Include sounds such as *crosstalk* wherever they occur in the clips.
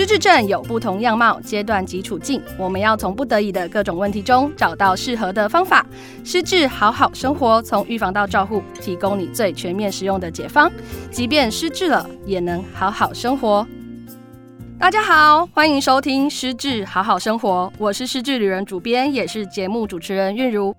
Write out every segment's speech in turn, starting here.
失智症有不同样貌、阶段及处境，我们要从不得已的各种问题中找到适合的方法。失智好好生活，从预防到照护，提供你最全面实用的解方。即便失智了，也能好好生活。大家好，欢迎收听《失智好好生活》，我是失智旅人主编，也是节目主持人韵如。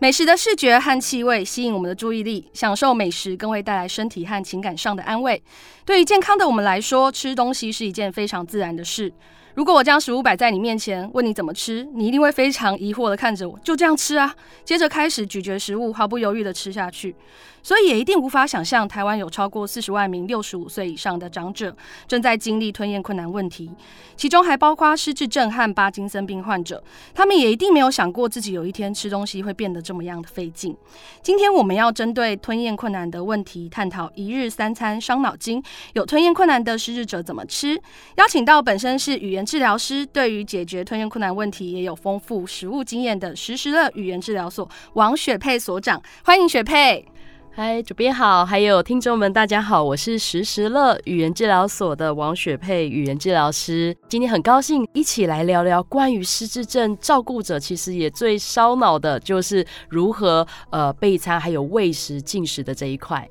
美食的视觉和气味吸引我们的注意力，享受美食更会带来身体和情感上的安慰。对于健康的我们来说，吃东西是一件非常自然的事。如果我将食物摆在你面前，问你怎么吃，你一定会非常疑惑的看着我，就这样吃啊？接着开始咀嚼食物，毫不犹豫的吃下去。所以也一定无法想象，台湾有超过四十万名六十五岁以上的长者正在经历吞咽困难问题，其中还包括失智症和巴金森病患者。他们也一定没有想过自己有一天吃东西会变得这么样的费劲。今天我们要针对吞咽困难的问题，探讨一日三餐伤脑筋，有吞咽困难的失智者怎么吃？邀请到本身是语言治疗师，对于解决吞咽困难问题也有丰富实务经验的实时乐语言治疗所王雪佩所长，欢迎雪佩。嗨，主编好，还有听众们，大家好，我是时时乐语言治疗所的王雪佩语言治疗师。今天很高兴一起来聊聊关于失智症照顾者，其实也最烧脑的就是如何呃备餐，还有喂食进食的这一块。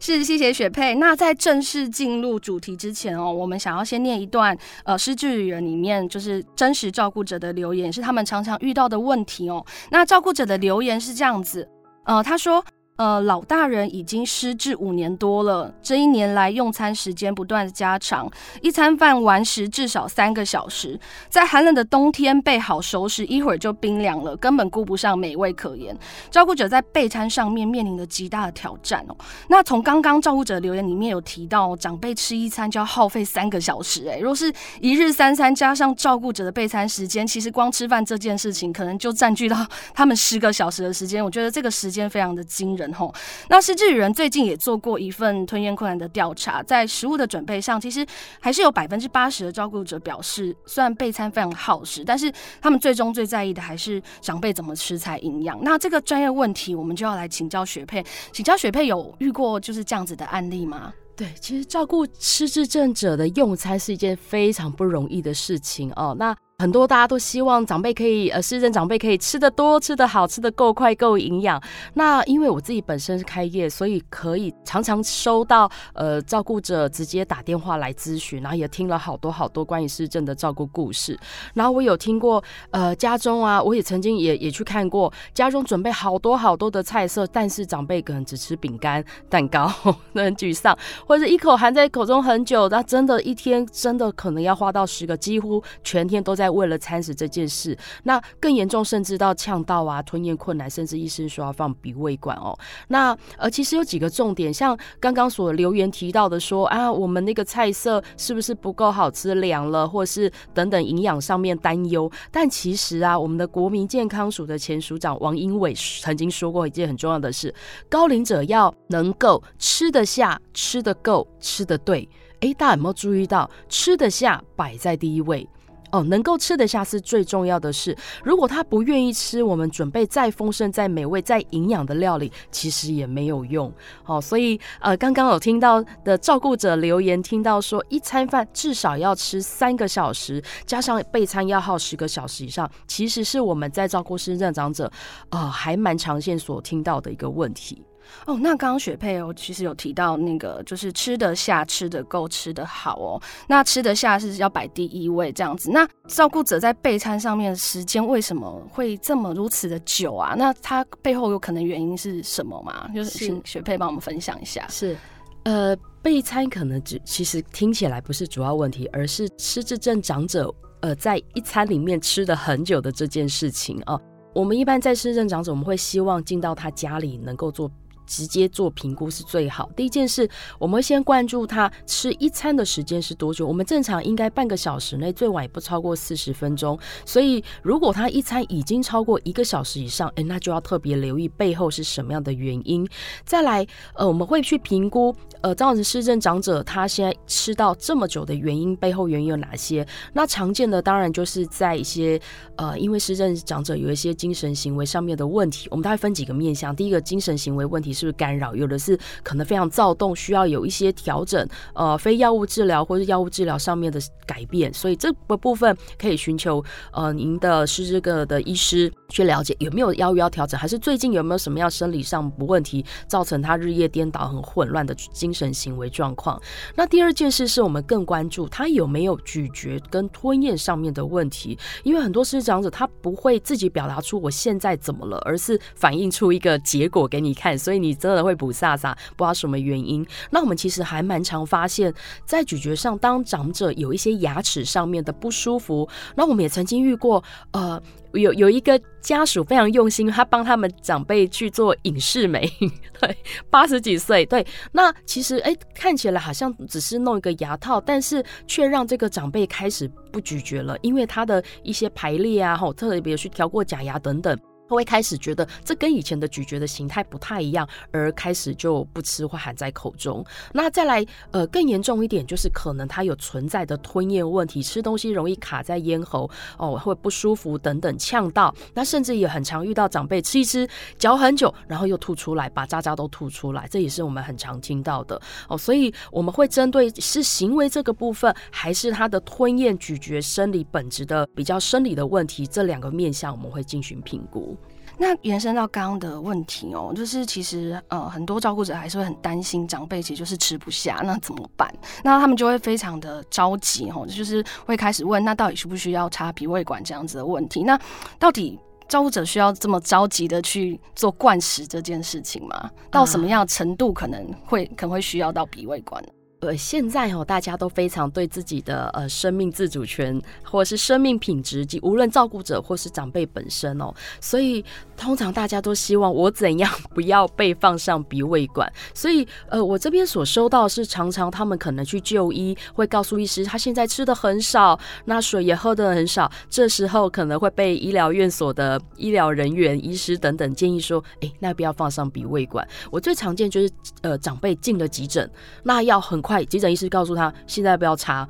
是，谢谢雪佩。那在正式进入主题之前哦，我们想要先念一段呃失智人里面就是真实照顾者的留言，是他们常常遇到的问题哦。那照顾者的留言是这样子，呃，他说。呃，老大人已经失智五年多了，这一年来用餐时间不断的加长，一餐饭完食至少三个小时，在寒冷的冬天备好熟食，一会儿就冰凉了，根本顾不上美味可言。照顾者在备餐上面面临着极大的挑战哦。那从刚刚照顾者留言里面有提到，长辈吃一餐就要耗费三个小时，哎，若是一日三餐加上照顾者的备餐时间，其实光吃饭这件事情可能就占据到他们十个小时的时间。我觉得这个时间非常的惊人。吼，那失智人最近也做过一份吞咽困难的调查，在食物的准备上，其实还是有百分之八十的照顾者表示，虽然备餐非常耗时，但是他们最终最在意的还是长辈怎么吃才营养。那这个专业问题，我们就要来请教雪佩，请教雪佩有遇过就是这样子的案例吗？对，其实照顾失智症者的用餐是一件非常不容易的事情哦。那很多大家都希望长辈可以，呃，市政长辈可以吃得多、吃得好、吃得够快、够营养。那因为我自己本身是开业，所以可以常常收到呃照顾者直接打电话来咨询，然后也听了好多好多关于市政的照顾故事。然后我有听过，呃，家中啊，我也曾经也也去看过，家中准备好多好多的菜色，但是长辈可能只吃饼干、蛋糕，*laughs* 很沮丧，或者一口含在口中很久，那真的一天真的可能要花到十个，几乎全天都在。为了餐食这件事，那更严重，甚至到呛到啊，吞咽困难，甚至医生说要放鼻胃管哦。那呃，其实有几个重点，像刚刚所留言提到的，说啊，我们那个菜色是不是不够好吃，凉了，或是等等营养上面担忧。但其实啊，我们的国民健康署的前署长王英伟曾经说过一件很重要的事：高龄者要能够吃得下、吃得够、吃得对。诶，大家有没有注意到，吃得下摆在第一位？哦，能够吃得下是最重要的事。如果他不愿意吃，我们准备再丰盛、再美味、再营养的料理，其实也没有用。哦，所以呃，刚刚有听到的照顾者留言，听到说一餐饭至少要吃三个小时，加上备餐要耗十个小时以上，其实是我们在照顾师认长者，呃，还蛮常见所听到的一个问题。哦，那刚刚雪佩哦，其实有提到那个，就是吃得下、吃得够、吃得好哦。那吃得下是要摆第一位这样子。那照顾者在备餐上面时间为什么会这么如此的久啊？那它背后有可能原因是什么吗？就是请雪佩帮我们分享一下。是，呃，备餐可能只其实听起来不是主要问题，而是失智症长者呃在一餐里面吃的很久的这件事情啊。我们一般在失智症长者，我们会希望进到他家里能够做。直接做评估是最好。第一件事，我们会先关注他吃一餐的时间是多久。我们正常应该半个小时内，最晚也不超过四十分钟。所以，如果他一餐已经超过一个小时以上，诶，那就要特别留意背后是什么样的原因。再来，呃，我们会去评估，呃，造成失智长者他现在吃到这么久的原因背后原因有哪些？那常见的当然就是在一些呃，因为失智长者有一些精神行为上面的问题，我们大概分几个面向。第一个，精神行为问题是不是干扰？有的是可能非常躁动，需要有一些调整，呃，非药物治疗或者药物治疗上面的改变。所以这个部分可以寻求呃您的失智个的医师去了解有没有药物要调整，还是最近有没有什么样生理上不问题造成他日夜颠倒、很混乱的精精神行为状况。那第二件事是我们更关注他有没有咀嚼跟吞咽上面的问题，因为很多失长者他不会自己表达出我现在怎么了，而是反映出一个结果给你看，所以你真的会补飒飒，不知道什么原因。那我们其实还蛮常发现，在咀嚼上，当长者有一些牙齿上面的不舒服，那我们也曾经遇过，呃。有有一个家属非常用心，他帮他们长辈去做隐适美，*laughs* 对，八十几岁，对，那其实哎看起来好像只是弄一个牙套，但是却让这个长辈开始不咀嚼了，因为他的一些排列啊，吼，特别去调过假牙等等。他会开始觉得这跟以前的咀嚼的形态不太一样，而开始就不吃或含在口中。那再来，呃，更严重一点就是可能他有存在的吞咽问题，吃东西容易卡在咽喉，哦，会不舒服等等，呛到。那甚至也很常遇到长辈吃一吃，嚼很久，然后又吐出来，把渣渣都吐出来，这也是我们很常听到的哦。所以我们会针对是行为这个部分，还是他的吞咽咀嚼生理本质的比较生理的问题，这两个面向我们会进行评估。那延伸到刚刚的问题哦，就是其实呃很多照顾者还是会很担心长辈其实就是吃不下，那怎么办？那他们就会非常的着急哦，就是会开始问那到底需不需要插鼻胃管这样子的问题？那到底照顾者需要这么着急的去做灌食这件事情吗？到什么样程度可能会可能会需要到鼻胃管？呃，现在哦，大家都非常对自己的呃生命自主权，或是生命品质，及无论照顾者或是长辈本身哦，所以通常大家都希望我怎样不要被放上鼻胃管。所以呃，我这边所收到是常常他们可能去就医，会告诉医师他现在吃的很少，那水也喝的很少，这时候可能会被医疗院所的医疗人员、医师等等建议说，哎，那不要放上鼻胃管。我最常见就是呃长辈进了急诊，那要很。快！急诊医师告诉他，现在不要查。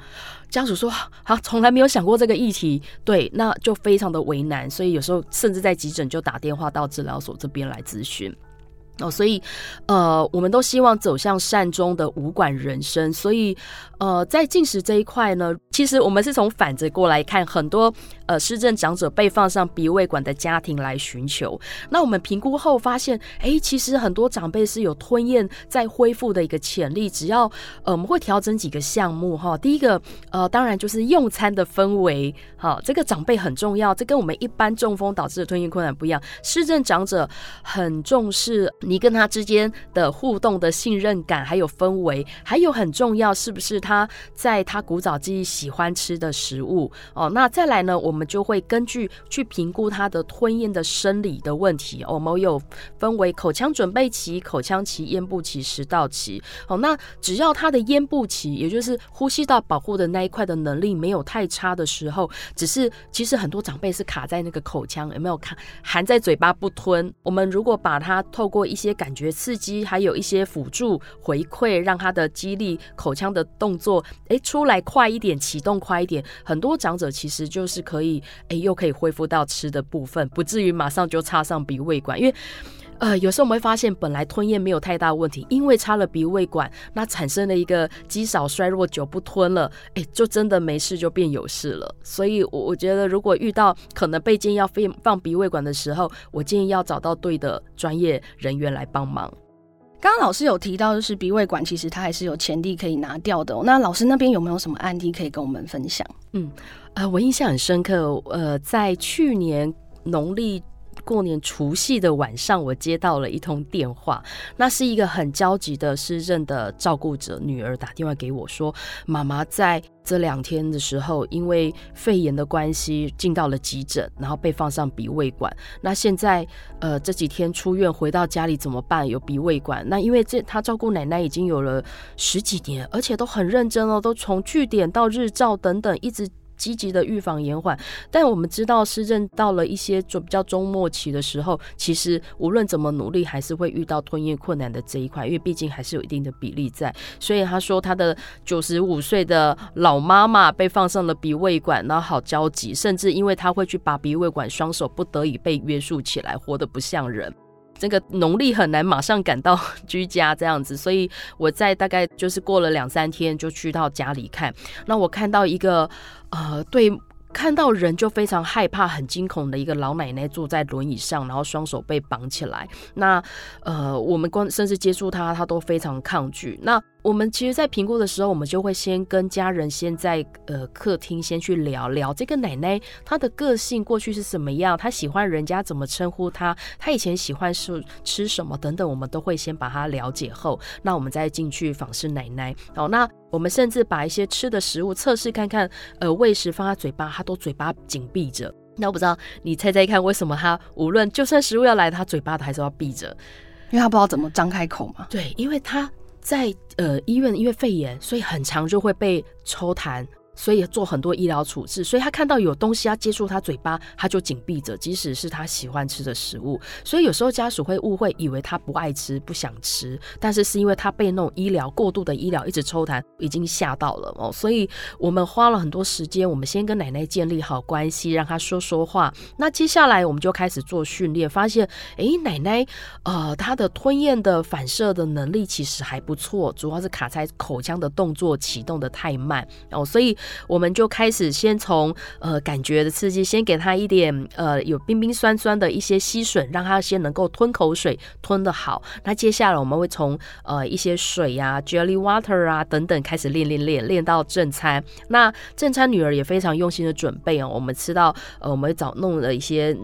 家属说：“好，从来没有想过这个议题。”对，那就非常的为难，所以有时候甚至在急诊就打电话到治疗所这边来咨询。哦，所以，呃，我们都希望走向善终的无管人生。所以，呃，在进食这一块呢，其实我们是从反着过来看，很多呃失智长者被放上鼻胃管的家庭来寻求。那我们评估后发现，哎，其实很多长辈是有吞咽在恢复的一个潜力。只要呃，我们会调整几个项目哈。第一个，呃，当然就是用餐的氛围，好，这个长辈很重要。这跟我们一般中风导致的吞咽困难不一样。失智长者很重视。你跟他之间的互动的信任感，还有氛围，还有很重要，是不是他在他古早记忆喜欢吃的食物哦？那再来呢，我们就会根据去评估他的吞咽的生理的问题。我们有分为口腔准备期、口腔期、咽部期、食道期。哦，那只要他的咽部期，也就是呼吸道保护的那一块的能力没有太差的时候，只是其实很多长辈是卡在那个口腔，有没有看含在嘴巴不吞？我们如果把它透过一些感觉刺激，还有一些辅助回馈，让他的肌力口腔的动作，哎，出来快一点，启动快一点。很多长者其实就是可以，哎，又可以恢复到吃的部分，不至于马上就插上鼻胃管。因为，呃，有时候我们会发现，本来吞咽没有太大问题，因为插了鼻胃管，那产生了一个肌少衰弱，久不吞了，哎，就真的没事，就变有事了。所以，我我觉得，如果遇到可能被建议要放放鼻胃管的时候，我建议要找到对的专业人员。来帮忙。刚刚老师有提到，就是鼻胃管其实它还是有潜力可以拿掉的。那老师那边有没有什么案例可以跟我们分享？嗯，呃，我印象很深刻。呃，在去年农历过年除夕的晚上，我接到了一通电话，那是一个很焦急的失政的照顾者女儿打电话给我说，妈妈在。这两天的时候，因为肺炎的关系进到了急诊，然后被放上鼻胃管。那现在，呃，这几天出院回到家里怎么办？有鼻胃管。那因为这他照顾奶奶已经有了十几年，而且都很认真哦，都从据点到日照等等，一直积极的预防延缓。但我们知道，失症到了一些就比较中末期的时候，其实无论怎么努力，还是会遇到吞咽困难的这一块，因为毕竟还是有一定的比例在。所以他说，他的九十五岁的老妈妈被放上了鼻胃管，然后好焦急，甚至因为他会去拔鼻胃管，双手不得已被约束起来，活得不像人。这个农历很难马上赶到 *laughs* 居家这样子，所以我在大概就是过了两三天就去到家里看。那我看到一个呃，对，看到人就非常害怕、很惊恐的一个老奶奶坐在轮椅上，然后双手被绑起来。那呃，我们光甚至接触她，她都非常抗拒。那我们其实，在评估的时候，我们就会先跟家人先在呃客厅先去聊聊这个奶奶她的个性过去是什么样，她喜欢人家怎么称呼她，她以前喜欢是吃什么等等，我们都会先把她了解后，那我们再进去访视奶奶。哦，那我们甚至把一些吃的食物测试看看，呃，喂食放在嘴巴，它都嘴巴紧闭着。那我不知道，你猜猜看，为什么它无论就算食物要来，它嘴巴都还是要闭着？因为它不知道怎么张开口嘛。对，因为它。在呃医院，因为肺炎，所以很长就会被抽痰。所以做很多医疗处置，所以他看到有东西要接触他嘴巴，他就紧闭着，即使是他喜欢吃的食物。所以有时候家属会误会，以为他不爱吃、不想吃，但是是因为他被那种医疗过度的医疗一直抽痰，已经吓到了哦。所以我们花了很多时间，我们先跟奶奶建立好关系，让他说说话。那接下来我们就开始做训练，发现哎，奶奶呃，她的吞咽的反射的能力其实还不错，主要是卡在口腔的动作启动的太慢哦，所以。我们就开始先从呃感觉的刺激，先给他一点呃有冰冰酸酸的一些吸吮，让他先能够吞口水吞得好。那接下来我们会从呃一些水呀，jelly water 啊等等开始练练练练到正餐。那正餐女儿也非常用心的准备哦，我们吃到呃我们早弄了一些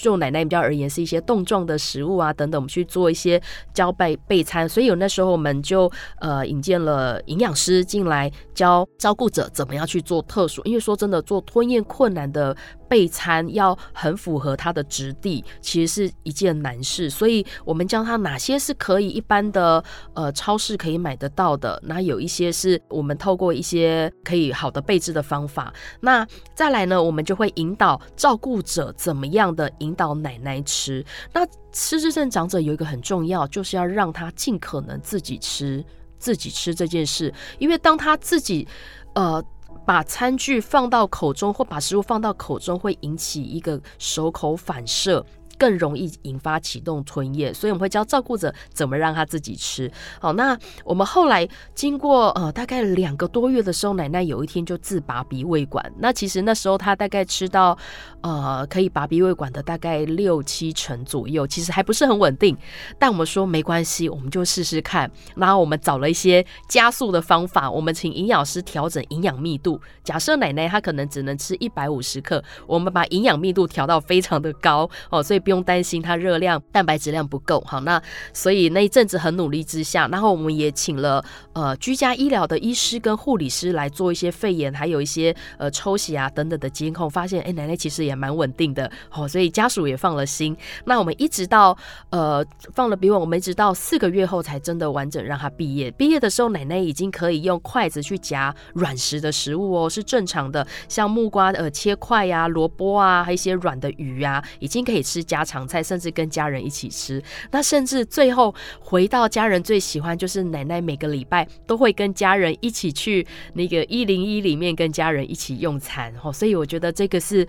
就奶奶比较而言是一些冻状的食物啊等等，我们去做一些教备备餐。所以有那时候我们就呃引荐了营养师进来教照顾者怎么样。要去做特殊，因为说真的，做吞咽困难的备餐要很符合它的质地，其实是一件难事。所以我们教他哪些是可以一般的呃超市可以买得到的，那有一些是我们透过一些可以好的备制的方法。那再来呢，我们就会引导照顾者怎么样的引导奶奶吃。那失智症长者有一个很重要，就是要让他尽可能自己吃，自己吃这件事，因为当他自己呃。把餐具放到口中，或把食物放到口中，会引起一个手口反射。更容易引发启动吞咽，所以我们会教照顾者怎么让他自己吃。好，那我们后来经过呃大概两个多月的时候，奶奶有一天就自拔鼻胃管。那其实那时候她大概吃到呃可以拔鼻胃管的大概六七成左右，其实还不是很稳定。但我们说没关系，我们就试试看。然后我们找了一些加速的方法，我们请营养师调整营养密度。假设奶奶她可能只能吃一百五十克，我们把营养密度调到非常的高哦，所以。不用担心它热量、蛋白质量不够，好，那所以那一阵子很努力之下，然后我们也请了呃居家医疗的医师跟护理师来做一些肺炎，还有一些呃抽血啊等等的监控，发现哎奶奶其实也蛮稳定的，好，所以家属也放了心。那我们一直到呃放了鼻管，我们一直到四个月后才真的完整让他毕业。毕业的时候，奶奶已经可以用筷子去夹软食的食物哦，是正常的，像木瓜呃切块呀、萝卜啊，还有一些软的鱼啊，已经可以吃夹。家常菜，甚至跟家人一起吃。那甚至最后回到家人最喜欢，就是奶奶每个礼拜都会跟家人一起去那个一零一里面跟家人一起用餐。哦，所以我觉得这个是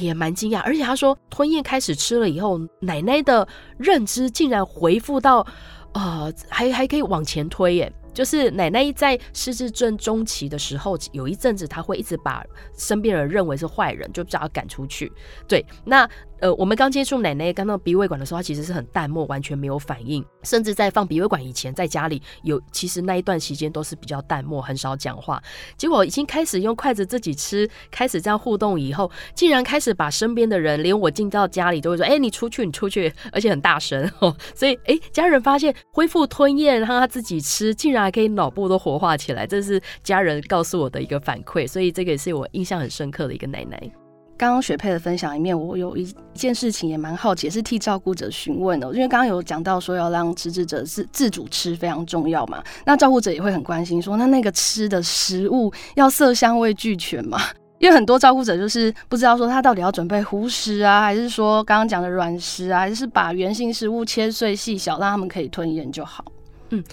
也蛮惊讶。而且他说吞咽开始吃了以后，奶奶的认知竟然回复到，呃，还还可以往前推耶。就是奶奶在失智症中期的时候，有一阵子她会一直把身边人认为是坏人，就叫她赶出去。对，那。呃，我们刚接触奶奶刚到鼻胃管的时候，她其实是很淡漠，完全没有反应，甚至在放鼻胃管以前，在家里有其实那一段时间都是比较淡漠，很少讲话。结果已经开始用筷子自己吃，开始这样互动以后，竟然开始把身边的人，连我进到家里都会说：“哎，你出去，你出去！” *laughs* 而且很大声 *laughs* 哦。所以，哎，家人发现恢复吞咽，让他自己吃，竟然还可以脑部都活化起来，这是家人告诉我的一个反馈。所以，这个也是我印象很深刻的一个奶奶。刚刚雪佩的分享里面，我有一件事情也蛮好奇，是替照顾者询问的。因为刚刚有讲到说要让吃智者自自主吃非常重要嘛，那照顾者也会很关心说，那那个吃的食物要色香味俱全嘛？*laughs* 因为很多照顾者就是不知道说他到底要准备糊食啊，还是说刚刚讲的软食啊，还是把圆形食物切碎细小，让他们可以吞咽就好。嗯，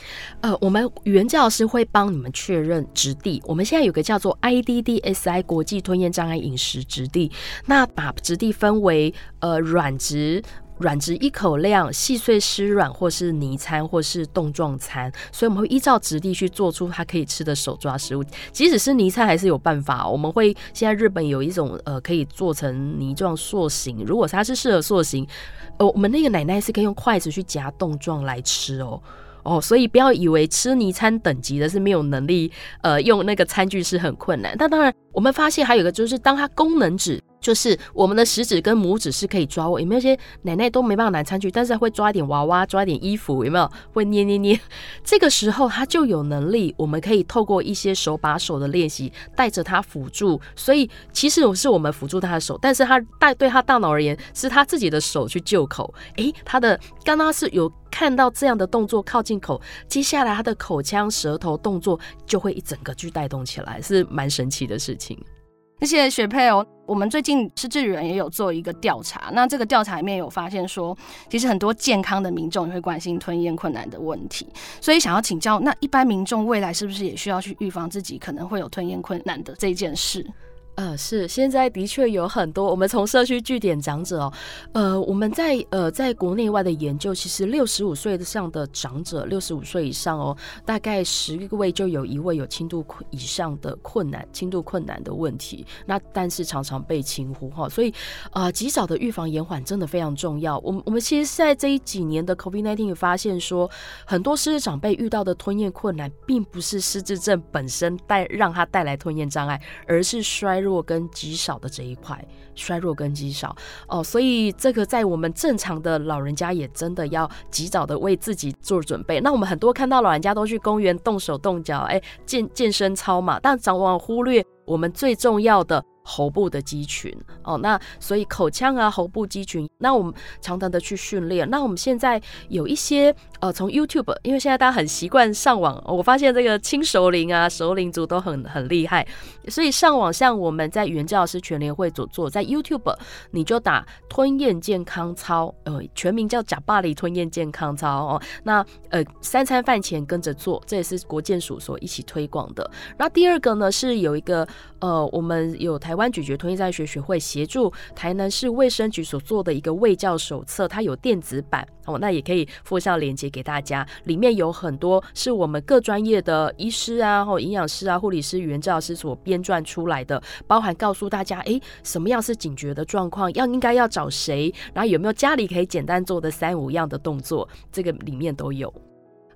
呃，我们语言教师会帮你们确认质地。我们现在有个叫做 IDDSI 国际吞咽障碍饮食质地，那把质地分为呃软质。软质一口量、细碎湿软，或是泥餐，或是冻状餐，所以我们会依照质地去做出它可以吃的手抓食物。即使是泥餐，还是有办法。我们会现在日本有一种呃可以做成泥状塑形，如果它是适合塑形，呃，我们那个奶奶是可以用筷子去夹冻状来吃哦。哦，所以不要以为吃泥餐等级的是没有能力，呃，用那个餐具是很困难。但当然，我们发现还有个就是，当它功能指。就是我们的食指跟拇指是可以抓握，有没有些奶奶都没办法拿餐具，但是会抓一点娃娃，抓一点衣服，有没有？会捏捏捏，*laughs* 这个时候他就有能力，我们可以透过一些手把手的练习，带着他辅助。所以其实我是我们辅助他的手，但是他带对他大脑而言，是他自己的手去救口。诶，他的刚刚是有看到这样的动作靠近口，接下来他的口腔、舌头动作就会一整个去带动起来，是蛮神奇的事情。谢谢雪佩哦。我们最近是智人也有做一个调查，那这个调查里面有发现说，其实很多健康的民众也会关心吞咽困难的问题，所以想要请教，那一般民众未来是不是也需要去预防自己可能会有吞咽困难的这件事？呃，是现在的确有很多，我们从社区据点长者哦，呃，我们在呃在国内外的研究，其实六十五岁以上的长者，六十五岁以上哦，大概十位就有一位有轻度困以上的困难，轻度困难的问题，那但是常常被轻忽哈，所以啊，及早的预防延缓真的非常重要。我们我们其实在这一几年的 COVID-19 也发现说，很多失智长辈遇到的吞咽困难，并不是失智症本身带让他带来吞咽障碍，而是衰。弱跟极少的这一块，衰弱跟极少哦，所以这个在我们正常的老人家也真的要及早的为自己做准备。那我们很多看到老人家都去公园动手动脚，哎，健健身操嘛，但往往忽略我们最重要的。喉部的肌群哦，那所以口腔啊，喉部肌群，那我们常常的去训练。那我们现在有一些呃，从 YouTube，因为现在大家很习惯上网，我发现这个轻熟龄啊，熟龄族都很很厉害，所以上网像我们在语言教师全联会所做，在 YouTube 你就打吞咽健康操，呃，全名叫假巴里吞咽健康操哦。那呃，三餐饭前跟着做，这也是国健署所一起推广的。然后第二个呢，是有一个呃，我们有台。台湾咀嚼吞咽障碍学学会协助台南市卫生局所做的一个卫教手册，它有电子版哦，那也可以附上链接给大家。里面有很多是我们各专业的医师啊、或营养师啊、护理师、语言治疗师所编撰出来的，包含告诉大家，哎，什么样是警觉的状况，要应该要找谁，然后有没有家里可以简单做的三五样的动作，这个里面都有。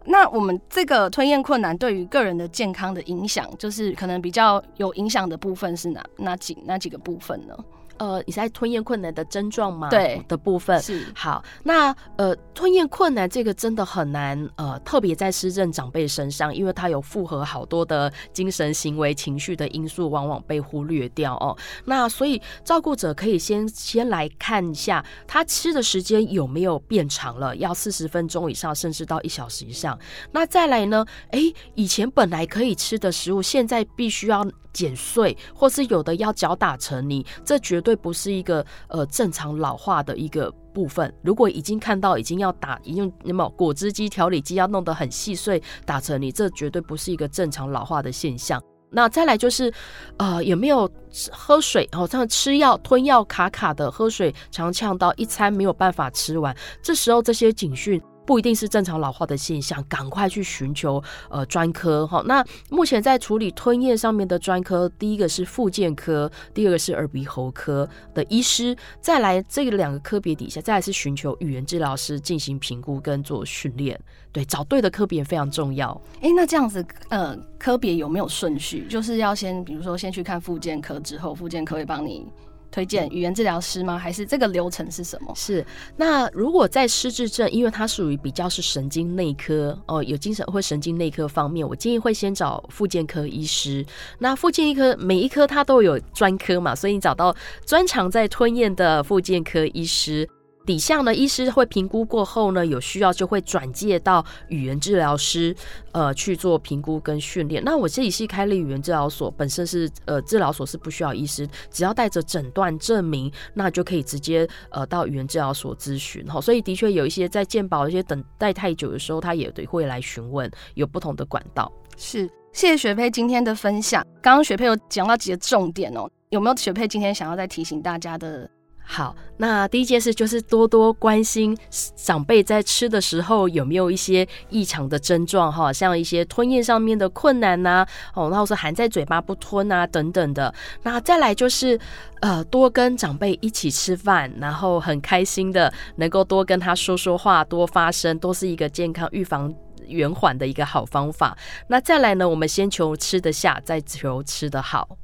那我们这个吞咽困难对于个人的健康的影响，就是可能比较有影响的部分是哪哪几哪几个部分呢？呃，你在吞咽困难的症状吗？对的部分是好。那呃，吞咽困难这个真的很难，呃，特别在失症长辈身上，因为他有复合好多的精神行为、情绪的因素，往往被忽略掉哦。那所以照顾者可以先先来看一下，他吃的时间有没有变长了，要四十分钟以上，甚至到一小时以上。那再来呢？哎，以前本来可以吃的食物，现在必须要。剪碎，或是有的要搅打成泥，这绝对不是一个呃正常老化的一个部分。如果已经看到已经要打，已经那么果汁机、调理机要弄得很细碎打成泥，这绝对不是一个正常老化的现象。那再来就是，呃，有没有喝水？哦，像吃药、吞药卡卡的，喝水常呛到，一餐没有办法吃完，这时候这些警讯。不一定是正常老化的现象，赶快去寻求呃专科哈。那目前在处理吞咽上面的专科，第一个是复健科，第二个是耳鼻喉科的医师，再来这两个科别底下，再来是寻求语言治疗师进行评估跟做训练。对，找对的科别非常重要。哎，那这样子呃科别有没有顺序？就是要先比如说先去看复健科，之后复健科会帮你。推荐语言治疗师吗？还是这个流程是什么？是那如果在失智症，因为它属于比较是神经内科哦，有精神或神经内科方面，我建议会先找复健科医师。那复健一科每一科它都有专科嘛，所以你找到专长在吞咽的复健科医师。底下呢，医师会评估过后呢，有需要就会转介到语言治疗师，呃，去做评估跟训练。那我这里是开立语言治疗所，本身是呃治疗所是不需要医师，只要带着诊断证明，那就可以直接呃到语言治疗所咨询哈。所以的确有一些在健保一些等待太久的时候，他也得会来询问，有不同的管道。是，谢谢雪佩今天的分享。刚刚雪佩有讲到几个重点哦，有没有雪佩今天想要再提醒大家的？好，那第一件事就是多多关心长辈在吃的时候有没有一些异常的症状哈，像一些吞咽上面的困难呐，哦，然后是含在嘴巴不吞啊等等的。那再来就是呃，多跟长辈一起吃饭，然后很开心的能够多跟他说说话，多发声，都是一个健康预防圆环的一个好方法。那再来呢，我们先求吃得下，再求吃得好。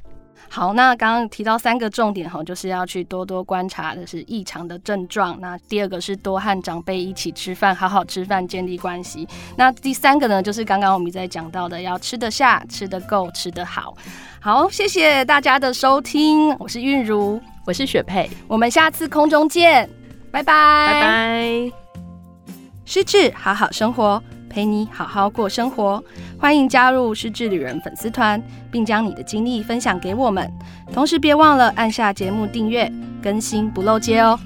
好，那刚刚提到三个重点哈，就是要去多多观察的是异常的症状。那第二个是多和长辈一起吃饭，好好吃饭，建立关系。那第三个呢，就是刚刚我们在讲到的，要吃得下、吃得够、吃得好。好，谢谢大家的收听，我是韵如，我是雪佩，我们下次空中见，拜拜，拜拜。失智好好生活。陪你好好过生活，欢迎加入失智旅人粉丝团，并将你的经历分享给我们。同时别忘了按下节目订阅，更新不漏接哦。